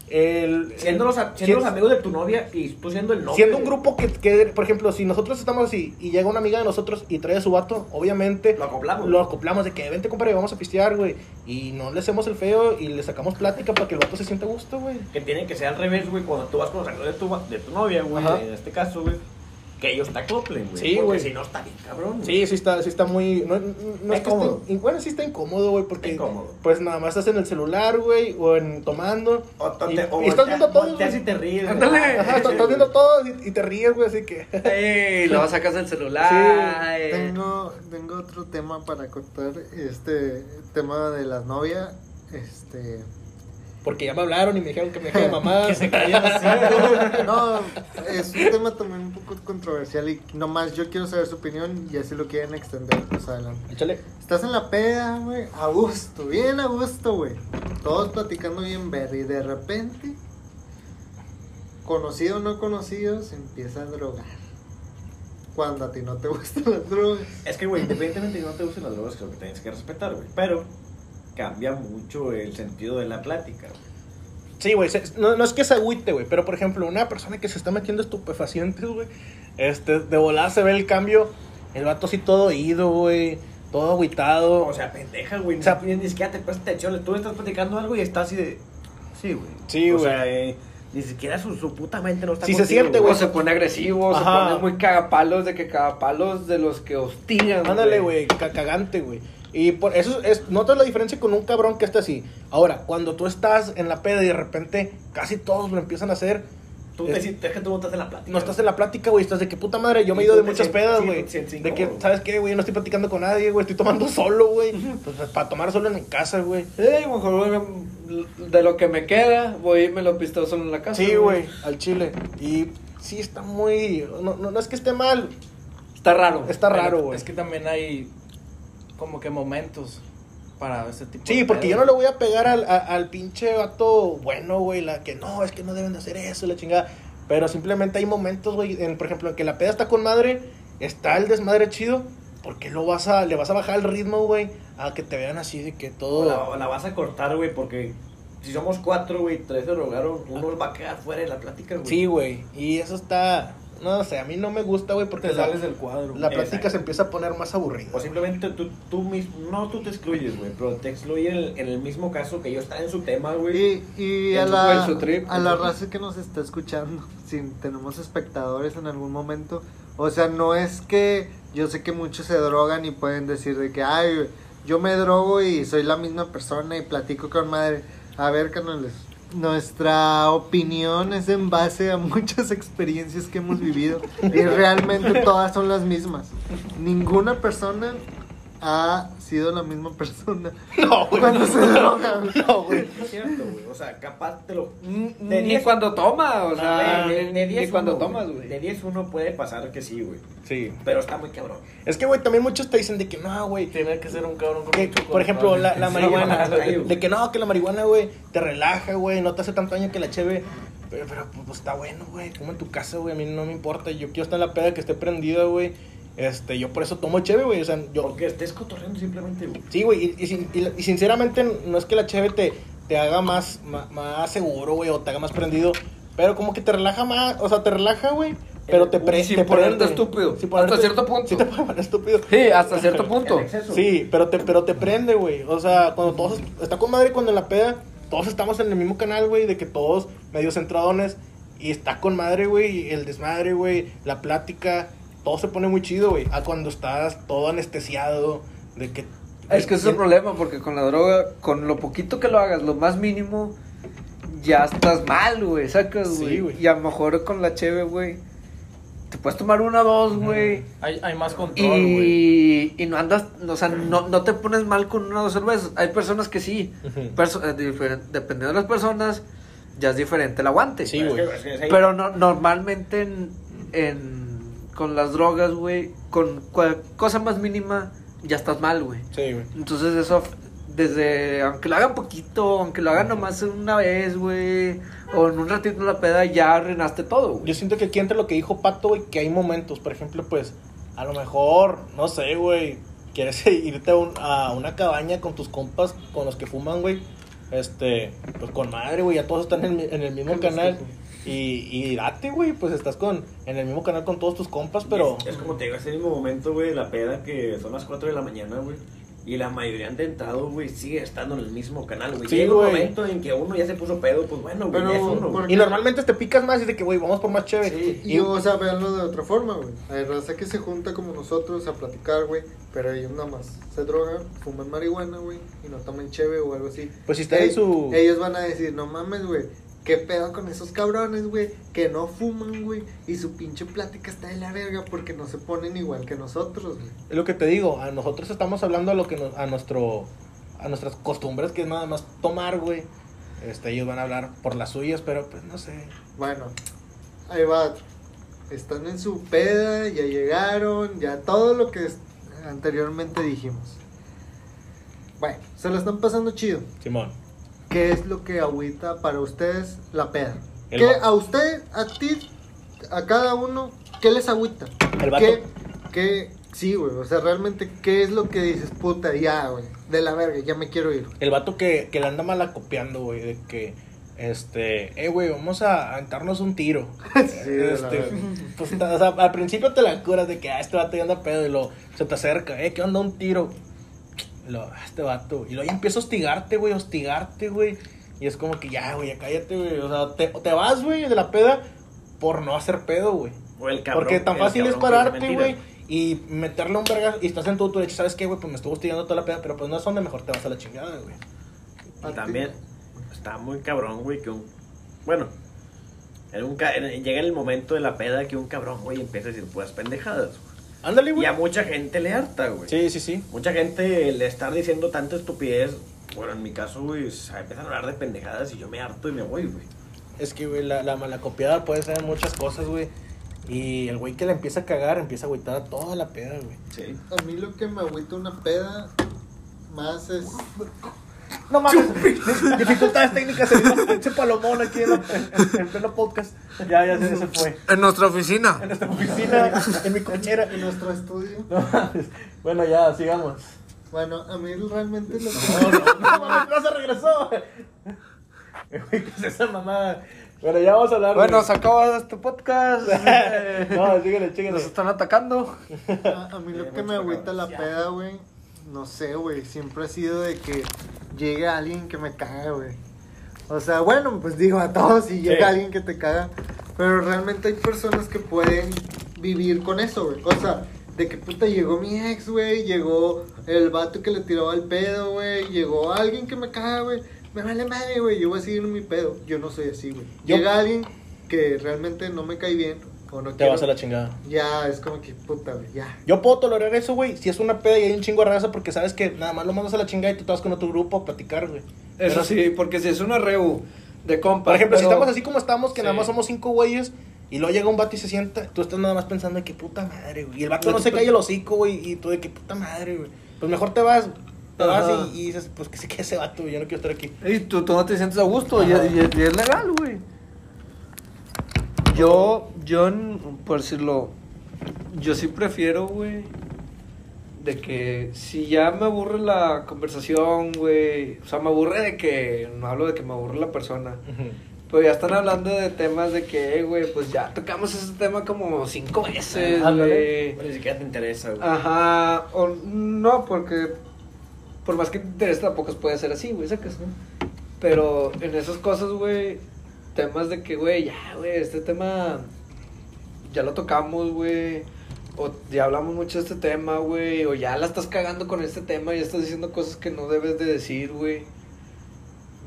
el. Siendo los, amigos de tu novia y tú siendo el novio. Siendo un grupo que, que, por ejemplo, si nosotros estamos así y llega una amiga de nosotros y trae a su vato, obviamente Lo acoplamos. lo acoplamos de que vente, compadre, vamos a pistear, güey. Y no le hacemos el feo y le sacamos plática para que el vato se sienta a gusto, güey. Que tiene que ser al revés, güey, cuando tú vas con los amigos de tu, de tu novia, güey, en este caso, güey. Que ellos te acoplen, güey. Sí, porque güey. si no está bien, cabrón. güey. Sí, sí está, sí está muy. No, no- no es que incómodo. esté- bueno, sí está incómodo, güey, porque. Incómodo. Pues nada más estás en el celular, güey, o en tomando. O, y, te, o y estás viendo todo. güey. y te ríes. güey. Ándale. Ajá, estás, viendo todo y, y te ríes, güey, así que. Ey, luego sacas el celular. eh. Tengo, tengo otro tema para contar, este tema de las novias, este... Porque ya me hablaron y me dijeron que me deje de mamá. No, es un tema también un poco controversial y nomás yo quiero saber su opinión y así lo quieren extender más adelante. Échale. Estás en la peda, güey, a gusto, bien a gusto, güey. Todos platicando bien verde y de repente, conocido o no conocido, se empieza a drogar. Cuando a ti no te gustan las drogas. Es que, güey, independientemente de que no te gusten las drogas, creo que tienes que respetar, güey. Pero cambia mucho el sentido de la plática, güey. Sí, güey, se- no, no es que se agüite, güey, pero por ejemplo, una persona que se está metiendo estupefacientes, güey, este, de volar se ve el cambio, el vato así todo oído, güey, todo agüitado. O sea, pendeja, güey. O sea, ni, ni siquiera te prestas atención. Tú estás platicando algo y estás así de. Sí, güey. Sí, O güey. sea, eh, ni siquiera su, su puta mente no está Sí se siente, O güey. se pone agresivo, se Ajá. pone muy cagapalos de que cagapalos de los que hostigan. Ándale, güey, ca- cagante, güey. Y por eso es, notas la diferencia con un cabrón que está así. Ahora, cuando tú estás en la peda y de repente casi todos lo empiezan a hacer, Tú te Es- sientes que tú no estás en la plática. no estás en la plática, güey, estás de que puta madre, yo me he ido de muchas pedas, güey. De que. ¿sabes qué, güey? No estoy platicando con nadie, güey, estoy tomando solo, güey. Pues, para tomar solo en mi casa, güey. Ey, mejor de lo que me queda, voy y me lo pisteo solo en la casa. Sí, güey, al chile. Y sí está muy... No, no, no es que esté mal, Está raro. está raro, güey. Es que también hay como que momentos para ese tipo Sí, de porque yo no le voy a pegar al, a- al pinche vato bueno, güey, la que no, es que no deben de hacer eso, la chingada. Pero simplemente hay momentos, güey, en, por ejemplo, en que la peda está con madre, está el desmadre chido, ¿por qué lo vas a, le vas a bajar el ritmo, güey? A que te vean así de que O todo... la, o la vas a cortar, güey, porque si somos cuatro, güey, tres se drogaron, uno va a quedar fuera de la plática, güey. Sí, güey, y eso está... no sé, a mí no me gusta, güey, porque Te la, sales del cuadro. la plática Exacto. se empieza a poner más aburrida. O simplemente tú, tú mismo, no tú te excluyes, güey, pero te excluye en el, en el mismo caso que ellos están en su tema, güey. Y, y a su- la, su trip, a la raza que nos está escuchando, si tenemos espectadores en algún momento, o sea, no es que yo sé que muchos se drogan y pueden decir de que, ay, yo me drogo y soy la misma persona y platico con madre. A ver, canales, nuestra opinión es en base a muchas experiencias que hemos vivido y realmente todas son las mismas. Ninguna persona ha sido la misma persona No, güey. cuando se droga. güey. No, güey. Es cierto, güey. O sea, capaz te lo. De Ni diez- cuando toma, o sea, de, de, de ni 10 cuando uno, tomas, güey. De 10 uno puede pasar que sí, güey. Sí. Pero está muy cabrón. Es que, güey, también muchos te dicen de que no, güey. Tiene que ser un cabrón con que, mucho por ejemplo, la, marihuana. de que no, que la marihuana, güey, te relaja, güey, no te hace tanto daño que la cheve. Pero, pero pues está bueno, güey, como en tu casa, güey, a mí no me importa. Yo quiero estar en la peda que esté prendida, güey. Este, yo por eso tomo cheve, güey. O sea, yo. Porque estés cotorreando simplemente, güey. Sí, güey, y, y sin- y- y sinceramente no es que la cheve te, te haga más, más, más seguro, güey, o te haga más prendido. Pero como que te relaja más, o sea, te relaja, güey. Pero te, pre, Sin te ponerte estúpido. Sin Hasta cierto punto. Sí, te puede poner estúpido. Sí, hasta cierto punto. Sí, pero te, pero te prende, güey. O sea, cuando todos. Está con madre cuando en la peda. Todos estamos en el mismo canal, güey. De que todos medio centradones. Y está con madre, güey. El desmadre, güey. La plática. Todo se pone muy chido, güey. A cuando estás todo anestesiado. De que. Es que ese es el problema, porque con la droga, con lo poquito que lo hagas, lo más mínimo, ya estás mal, güey, sacas, Sí, güey. güey. y a lo mejor con la cheve, güey, te puedes tomar una o dos, güey. Hay, hay más control, güey. Y, y no andas, o sea, no, no te pones mal con una o dos cervezas. Hay personas que sí. Perso- eh, dependiendo de las personas, ya es diferente el aguante. Sí, güey. Pero no, normalmente en, en- con las drogas, güey, con cual- cosa más mínima, ya estás mal, güey. Sí, güey. Entonces eso, desde, aunque lo hagan poquito, aunque lo hagan nomás una vez, güey, o en un ratito en la peda, ya arruinaste todo, güey. Yo siento que aquí entre lo que dijo Pato, güey, que hay momentos, por ejemplo, pues, a lo mejor, no sé, güey, quieres irte a, un- a una cabaña con tus compas, con los que fuman, güey, este, pues con madre, güey, ya todos están en, el- en el mismo canal. que Y, y date, güey, pues estás con, en el mismo canal con todos tus compas, pero... Es, es como te digo, ese mismo momento, güey, la peda que son las 4 de la mañana, güey. Y la mayoría han entrado, güey, sigue estando en el mismo canal, güey. Sí, Llega un momento en que uno ya se puso pedo, pues bueno, güey, es uno, ¿por güey. Y normalmente te picas más y de que, güey, vamos por más chévere. Sí. Y, o sea, véanlo de otra forma, güey. Hay raza que se junta como nosotros a platicar, güey. Pero ellos nada más se drogan, fuman marihuana, güey. Y no toman cheve o algo así. Pues si está en su... Ellos van a decir, no mames, güey. ¿Qué pedo con esos cabrones, güey? Que no fuman, güey. Y su pinche plática está de la verga porque no se ponen igual que nosotros, güey. Es lo que te digo, a nosotros estamos hablando a lo que nos- a nuestro a nuestras costumbres que es nada más tomar, güey. Este, ellos van a hablar por las suyas, pero pues no sé. Bueno, ahí va. Están en su peda, ya llegaron, ya todo lo que anteriormente dijimos. Bueno, se lo están pasando chido. Simón. ¿Qué es lo que agüita para ustedes la peda? El ¿Qué a usted, a ti, a cada uno, qué les agüita? El vato. ¿Qué, qué, sí, güey, o sea, realmente, ¿qué es lo que dices, puta, ya, güey, de la verga, ya me quiero ir? El vato que, que le anda malacopiando, güey, de que este, eh, güey, vamos a aventarnos un tiro. Sí, este, pues, o sea, al principio te la curas de que ah, este vato ya anda pedo y lo se te acerca, eh, ¿qué onda un tiro? Lo, "Ah, este vato. Y luego ya empieza a hostigarte, güey, hostigarte, güey. Y es como que ya, güey, cállate, güey. O sea, te, te vas, güey, de la peda por no hacer pedo, güey. O el cabrón. Porque tan fácil es pararte, güey, y meterle un verga y estás en todo tu derecho. ¿Sabes qué, güey? Pues me estuvo hostigando toda la peda, pero pues no es donde mejor te vas a la chingada, güey. ¿A Y también está muy cabrón, güey, que un... Bueno, en un ca- llega el momento de la peda que un cabrón, güey, empieza a decir puras pendejadas. güey. Ándale, Y güey. a mucha gente le harta, güey. Sí, sí, sí. Mucha gente le estar diciendo tanta estupidez, bueno, en mi caso, güey, se empiezan a hablar de pendejadas y yo me harto y me voy, güey. Es que, güey, la, la malacopiada puede ser muchas cosas, güey. Y el güey que la empieza a cagar empieza a agüitar a toda la peda, güey. Sí. A mí lo que me agüita una peda más es... No mames, di- dificultades técnicas en ese palomón aquí en, la- en- en- en pleno podcast. Ya, ya se, se fue. En nuestra oficina. En nuestra oficina, en mi cochera. En nuestro estudio. No mames. Bueno, ya, sigamos. Bueno, a mí realmente lo que... No, no, no, mames, no se regresó. ¿qué es esa mamada? Bueno, ya vamos a hablar. Bueno, se acaba este podcast. No, síguele, síguele. Nos están atacando. A, a mí lo que me agüita la peda, güey, no sé, güey, siempre ha sido de que llegue alguien que me caga, güey. O sea, bueno, pues digo a todos y llega Sí. alguien que te caga, pero realmente hay personas que pueden vivir con eso, güey. O sea, de que puta llegó mi ex, güey, llegó el vato que le tiraba el pedo, güey, llegó alguien que me caga, güey. Me vale madre, güey, yo voy a seguir en mi pedo. Yo no soy así, güey. Llega alguien que realmente no me cae bien o no Te quiero- vas a la chingada. Ya, es como que puta, güey, ya. Yo puedo tolerar eso, güey, si es una peda y hay un chingo de raza porque sabes que nada más lo mandas a la chingada y tú te vas con otro grupo a platicar, güey. Eso Pero- sí, porque si es una reu de compa. Por ejemplo, si estamos así como estamos, que nada más somos cinco güeyes, y luego llega un vato y se sienta, tú estás nada más pensando de que puta madre, güey. Y el vato no se cae el hocico, güey, y tú de que puta madre, güey. Pues mejor te vas, te Ajá. vas y, y dices, pues que se quede ese vato, güey, yo no quiero estar aquí. Y tú, tú no te sientes a gusto, y, Ajá. y- y es legal, güey. Yo, yo, por decirlo, yo sí prefiero, güey, de que si ya me aburre la conversación, güey, o sea, me aburre de que, no hablo de que me aburre la persona, pero ya están hablando de temas de que, eh, güey, pues ya tocamos ese tema como cinco veces, güey. Ni siquiera te interesa, güey. Ajá, o no, porque por más que te interese tampoco puede ser así, güey, sacas, ¿no? Pero en esas cosas, güey, temas de que, güey, ya, güey, este tema ya lo tocamos, güey, o ya hablamos mucho de este tema, güey, o ya la estás cagando con este tema y estás diciendo cosas que no debes de decir, güey.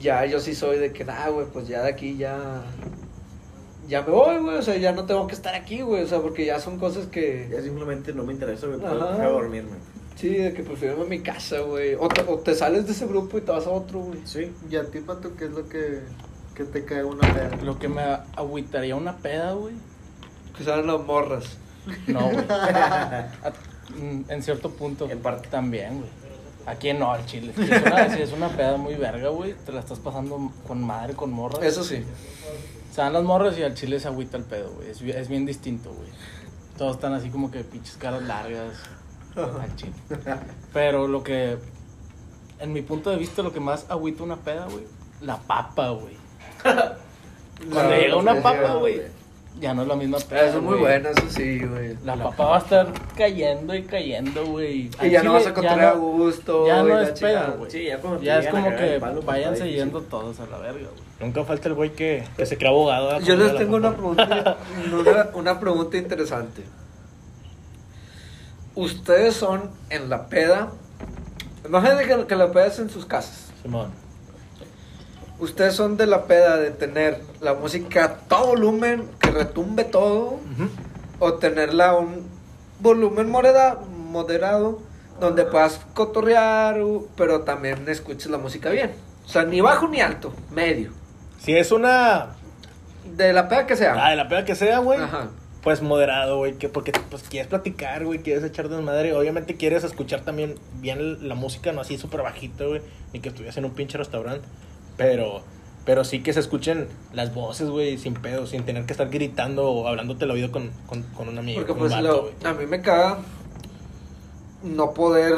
Ya, yo sí soy de que, nah, güey, pues ya de aquí ya... Ya me voy, güey, o sea, ya no tengo que estar aquí, güey, o sea, porque ya son cosas que... Ya simplemente no me interesa, güey. Prefiero dormirme. Sí, de que prefiero irme a mi casa, güey. O te, o te sales de ese grupo y te vas a otro, güey. Sí. ¿Y a ti, Pato, qué es lo que, que te cae una peda? Lo que me agüitaría una peda, güey. Que salen las morras. No, güey. A- mm, en cierto punto. En parte. También, güey. Aquí no, al chile. Si es una, si es una peda muy verga, güey, te la estás pasando con madre, con morras. Eso sí. Se dan las morras y al chile se agüita el pedo, güey. Es, es bien distinto, güey. Todos están así como que pinches caras largas. Al chile. Pero lo que. En mi punto de vista, lo que más agüita una peda, güey. La papa, güey. Cuando llega una papa, güey. Ya no es la misma peda. Eso es muy buena, eso sí, güey. La papa va a estar cayendo y cayendo, güey. Y ya no vas a encontrar a gusto. Ya no la es peda, güey. Sí, ya cuando te Ya es como que palo, pues, difícil. yendo todos a la verga, güey. Nunca falta el güey que, que se crea abogado. Yo les la tengo una papa. pregunta, una, una pregunta interesante. Ustedes son en la peda. Imagínense que, que la peda es en sus casas. Simón. Ustedes son de la peda de tener la música a todo volumen, que retumbe todo, o tenerla a un volumen moderado, moderado donde puedas cotorrear, pero también escuches la música bien. O sea, ni bajo ni alto, medio. Si es una. De la peda que Ah, sea. de la peda que sea, güey. Ajá. Pues moderado, güey, que porque pues quieres platicar, güey, quieres echar desmadre, obviamente quieres escuchar también bien la música, no así súper bajito, güey, ni que estuvieras en un pinche restaurante, pero pero sí que se escuchen las voces, güey, sin pedo, sin tener que estar gritando o hablándote al oído con, con, con un amigo, Porque con un pues vato, lo- güey. a mí me caga no poder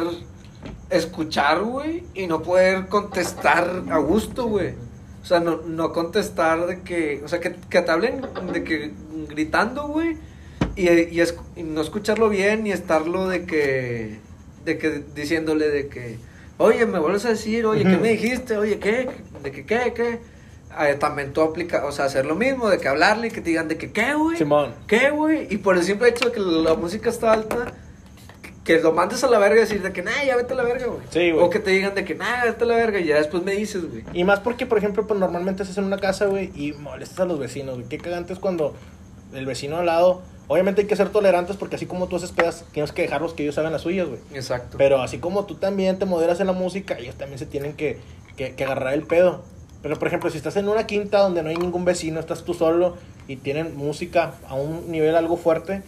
escuchar, güey, y no poder contestar a gusto, güey. O sea, no, no contestar de que, o sea, que, que te hablen de que gritando, güey, y, y, es- y no escucharlo bien y estarlo de que, de que diciéndole de que, oye, me vuelves a decir, oye, ¿qué me dijiste? Oye, ¿qué? ¿De que qué? ¿Qué? Eh, también tú aplica, o sea, hacer lo mismo, de que hablarle y que te digan de que qué, güey. Simón. ¿Qué, güey? Y por el simple hecho de que la música está alta, que lo mandes a la verga y decir de que, nah, ya vete a la verga, güey. Sí, güey. O que te digan de que, nah, vete a la verga y ya después me dices, güey. Y más porque, por ejemplo, pues normalmente estás en una casa, güey, y molestas a los vecinos, güey. Qué cagante es cuando el vecino al lado. Obviamente hay que ser tolerantes porque así como tú haces pedas, tienes que dejarlos que ellos hagan las suyas, güey. Exacto. Pero así como tú también te moderas en la música, ellos también se tienen que, que, que agarrar el pedo. Pero por ejemplo, si estás en una quinta donde no hay ningún vecino, estás tú solo y tienen música a un nivel algo fuerte,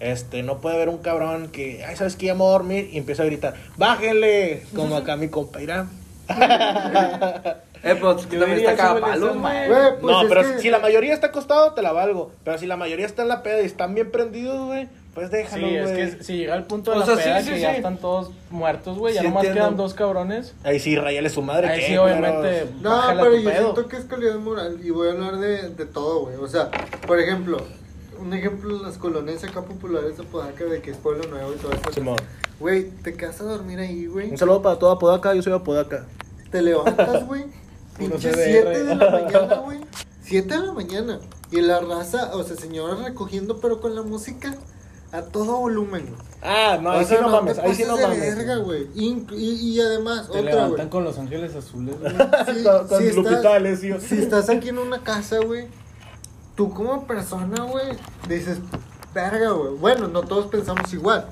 este, no puede haber un cabrón que, ay, ¿sabes qué? Ya me voy a dormir y empieza a gritar, ¡bájele! Como acá mi compa irá. eh, pero es que también está cada palo, güey. Pues no, pero que- si la mayoría está acostado, te la valgo. Pero si la mayoría está en la peda y están bien prendidos, güey, pues déjalo, Sí, güey. es que si llega el punto de O la sea, sí, peda sí, que ya sí. están todos muertos, güey, ya Sí, nomás entiendo. quedan dos cabrones. Ahí sí, rayale su madre. Ahí ¿qué, sí, obviamente, No, pero yo pedo. siento que es calidad moral y voy a hablar de, de todo, güey. O sea, por ejemplo, un ejemplo en las colonias acá populares de Podaca, de que es Pueblo Nuevo y todo eso. Simón. Güey, te quedas a dormir ahí, güey. Un saludo para toda Podaca, yo soy de Podaca. Te levantas, güey. Pinche CDR. 7 de la mañana, güey. 7 de la mañana. Y la raza, o sea, señoras recogiendo, pero con la música a todo volumen, güey. Ah, no, O ahí sí no mames, ahí sí no mames. verga, güey. Y, y, y además, Te otra, levantan güey. con los ángeles azules, güey. Si, Con- con si Lupita estás, si estás aquí en una casa, güey, tú como persona, güey, dices, verga, güey. Bueno, no todos pensamos igual.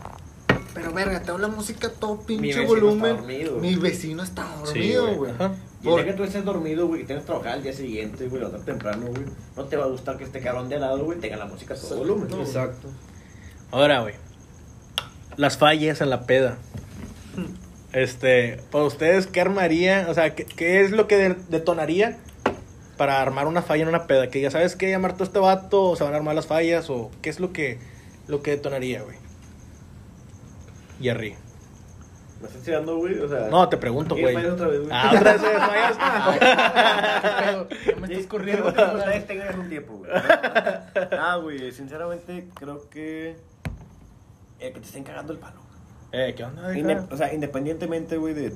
Pero verga, tengo la música a todo pinche vecino volumen. está dormido. Mi vecino está Sí, dormido, güey. güey. Y día que tú estés dormido, güey, y tienes que trabajar al día siguiente, güey, levantar temprano, güey, no te va a gustar que este cabrón de al lado, güey, tenga la música a todo volumen. No. Exacto. Ahora, güey. Las fallas en la peda. Este, para ustedes, ¿qué armaría? O sea, ¿qué, qué es lo que de- detonaría para armar una falla en una peda? Que ya sabes que llamar todo este vato, o se van a armar las fallas, o qué es lo que, lo que detonaría, güey. Jerry. ¿Me estás tirando, güey? O sea... No, te pregunto, ¿qué güey. otra vez, güey? Ah, otra vez eh, fallas. Ya me estás corriendo. Ustedes tengan un tiempo, güey. Ah, güey, sinceramente, creo que... El que te estén cagando el palo. eh, ¿qué onda? Inde- o sea, independientemente, güey, de,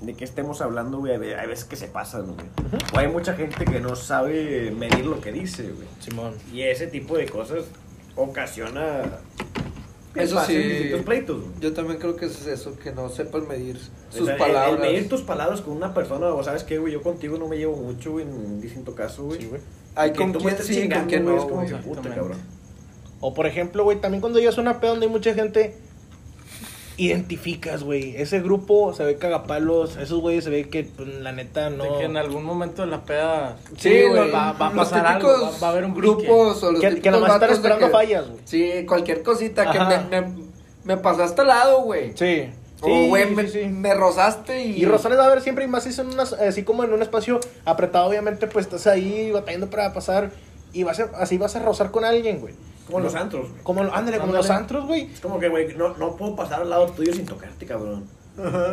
de que estemos hablando, güey, hay veces que se pasan, güey. O hay mucha gente que no sabe medir lo que dice, güey. Simón. Y ese tipo de cosas ocasiona... Eso sí. distintos pleitos, güey. Yo también creo que es eso, que no sepan medir sus el- palabras. El, medir tus palabras con una persona, o sabes qué, güey, yo contigo no me llevo mucho, güey, en distinto caso, güey. Sí, güey. Hay Que con quién sí, con chingando, quién güey, no, es como güey. puta, cabrón. O por ejemplo, güey, también cuando llegas a una peda donde hay mucha gente, identificas, güey. Ese grupo se ve cagapalos, esos güeyes se ve que pues, la neta no. De que en algún momento de la peda. Sí, güey, va, va a pasar algo. Va, va a haber un grupos o los que, nomás están esperando que- fallas, güey. Sí, cualquier cosita que me, me, me pasaste al lado, güey. Sí. O, Sí, güey, sí, me, sí. me rozaste y... Y razones va a haber siempre, y más si son unas, así como en un espacio apretado, obviamente, pues estás ahí batallando para pasar, y vas a, así vas a rozar con alguien, güey. Como los antros, güey. Como, ándale, como los antros, güey. Es como que, güey, no, no puedo pasar al lado tuyo sin tocarte, cabrón.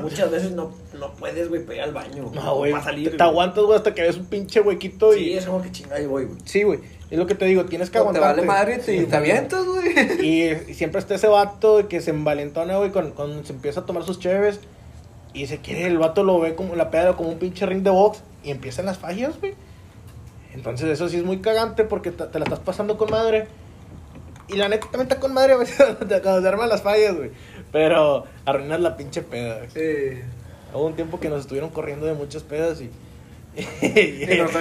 Muchas veces no, no puedes, güey, pegar al baño. No, güey, Para salir. te, te aguantas, güey, hasta que ves un pinche huequito Sí, y... es como que chingada ahí voy, güey. Sí, güey, es lo que te digo, tienes que o te vale madre y te, te avientas, güey. Y, y siempre está ese vato que se envalentona, güey, cuando, cuando se empieza a tomar sus chéves. Y se quiere, el vato lo ve como la peda como un pinche ring de box. Y empiezan las fallas, güey. Entonces eso sí es muy cagante porque te, te la estás pasando con madre. Y la neta también está con madre a veces cuando se arman las fallas, güey. Pero arruinas la pinche peda. güey. Eh, Hubo un tiempo que nos estuvieron corriendo de muchas pedas y... y nos.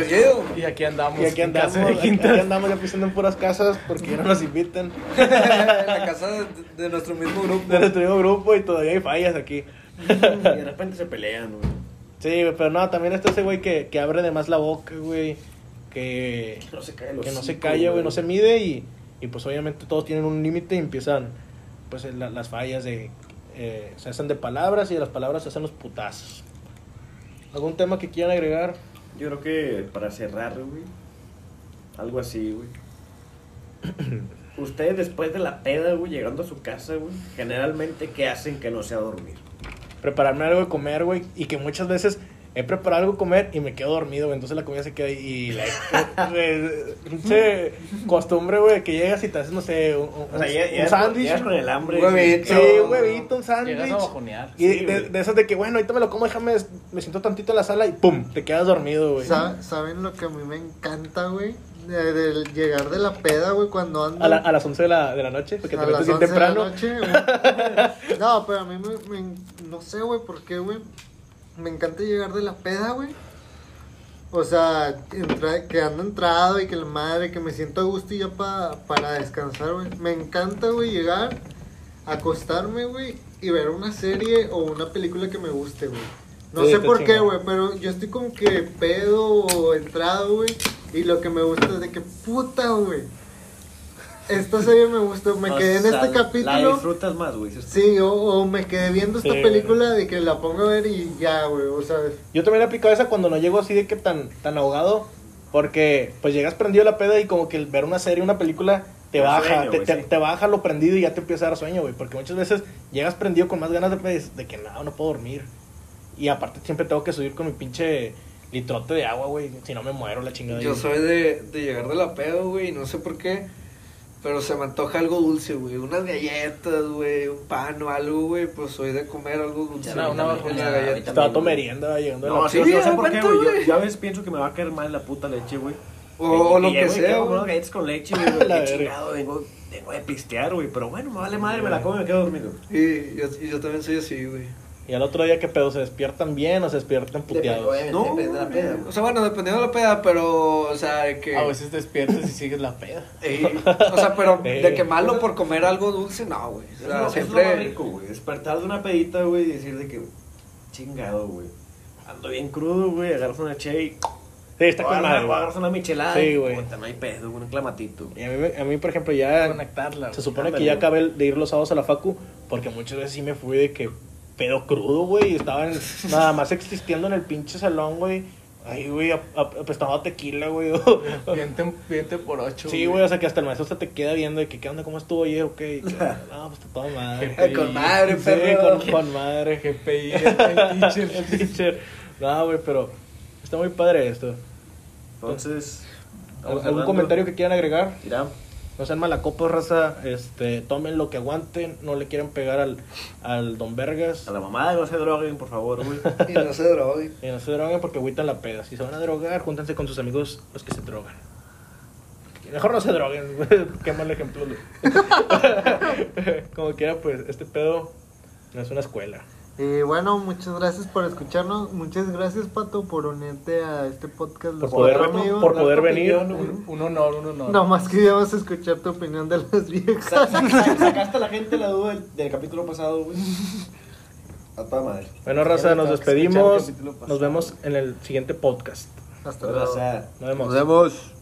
Y aquí andamos. y aquí en andamos, casa de aquí andamos ya pisando en puras casas porque ya no nos invitan. en la casa de, de nuestro mismo grupo. de nuestro mismo grupo y todavía hay fallas aquí. Y de repente se pelean, güey. Sí, güey, pero no, también está ese güey que, que abre de más la boca, güey. Que, Que no se cae los que no se calla, güey, no se mide y, y pues obviamente todos tienen un límite y empiezan pues la- las fallas de... eh, se hacen de palabras y de las palabras se hacen los putazos. ¿Algún tema que quieran agregar? Yo creo que para cerrar, güey. Algo así, güey. Ustedes después de la peda, güey, llegando a su casa, güey, generalmente, ¿qué hacen que no sea dormir? Prepararme algo de comer, güey, y que muchas veces he preparado algo comer y me quedo dormido, güey, entonces la comida se queda ahí y la... eh, pinche costumbre, güey, que llegas y te haces, no sé, un, un- O sea, ya, un sándwich. con el hambre. Un huevito. Sí, un huevito, un sándwich. Llegas a bajonear. Y Sí, de, de esas de que, bueno, ahorita me lo como, déjame, me siento tantito en la sala y ¡pum! Te quedas dormido, güey. Sa- ¿Saben lo que a mí me encanta, güey? De, de llegar de la peda, güey, cuando ando... A, la- a las 11 de la, de la noche, porque te a metes las bien 11 de la temprano. noche, güey. No, pero a mí me, me- no sé, güey, por qué, güey. Me encanta llegar de la peda, güey. O sea, entra- que ando entrado y que la madre, que me siento a gusto y ya pa- para descansar, güey. Me encanta, güey, llegar, acostarme, güey, y ver una serie o una película que me guste, güey. No Sí, sé por qué, güey, pero yo estoy como que pedo o entrado, güey. Y lo que me gusta es de que puta, güey. Esta serie me gustó, me O quedé en sea, este La capítulo. disfrutas más, güey. Sí, o, o me quedé viendo esta Sí, película de que la pongo a ver y ya, güey, o sea, Yo también he aplicado esa cuando no llego así de que tan, tan ahogado. Porque pues llegas prendido a la peda y como que el ver una serie, una película, te El baja, sueño, te, te- sí. te baja lo prendido y ya te empieza a dar sueño, güey. Porque muchas veces llegas prendido con más ganas de, pues, de que no, no puedo dormir. Y aparte siempre tengo que subir con mi pinche litrote de agua, güey. Si no me muero la chingada. Yo soy de, de llegar de la pedo, güey, y no sé por qué. Pero se me antoja algo dulce, güey. Unas galletas, güey, un pan o algo, güey. Pues soy de comer algo dulce. Una- una galleta. Estaba güey. merienda llegando a No, la sí, Sí, no sé por qué, güey. Yo, güey. yo a veces pienso que me va a caer mal la puta leche, güey. O, o lo Y que sea, güey. unas galletas con leche, güey. Qué chingado, vengo, vengo de pistear, güey. Pero bueno, me vale madre, me la como y me quedo dormido. Y yo, y yo también soy así, güey. Y al otro día, ¿qué pedo? ¿Se despiertan bien o se despiertan puteados? No, depende de la peda, O sea, bueno, dependiendo de la peda, pero, o sea, de que... A veces despiertas y sigues la peda. Ey, o sea, pero Ey. de que malo por comer algo dulce, no, güey. O sea, es lo- eso es lo siempre... más rico, güey. Despertar de una pedita, güey, y decir de que, chingado, güey. Ando bien crudo, güey. Agarras una che y. Sí, está con agarras- madre. agarras una michelada. Sí, güey. puta, No hay pedo, güey, un clamatito. Y a mí, a mí, por ejemplo, ya Conectarla. se güey. supone que Ándale, ya acabé de ir los sábados a la facu, porque muchas veces sí me fui de que pedo crudo, güey, y estaban nada más existiendo en el pinche salón, güey. Ay, güey, ap- ap- apestaba a tequila, güey. Viente, viente por ocho. Sí, güey, o sea que hasta el maestro se te queda viendo de que, ¿qué onda? ¿Cómo estuvo ayer? Ok, que, no, pues está toda madre. Ay, con madre, Sí, perro. con, con madre. GPI, el teacher. El teacher. No, güey, pero está muy padre esto. Entonces. ¿Algún comentario que quieran agregar? Mira, No sean malacopos, raza. Este, tomen lo que aguanten. No le quieran pegar al, al Don Vergas. a la mamada no se droguen, por favor, güey. Y no se droguen. Y no se droguen porque agüitan la peda. Si se van a drogar, júntense con sus amigos los que se drogan. Mejor no se droguen, güey. Qué mal ejemplo. güey. Como quiera, pues, este pedo no es una escuela. Y bueno, muchas gracias por escucharnos. Muchas gracias, Pato, por unirte a este podcast. Por Los poder, Cuatro Amigos. por poder venir. güey. Un honor, un honor. No más queríamos escuchar tu opinión de las viejas. Sa- sa- sa- Sacaste a la gente la duda del, del capítulo pasado, güey. A toda madre. Bueno, raza, nos despedimos. Nos vemos en el siguiente podcast. Hasta luego. Nos vemos. Nos vemos.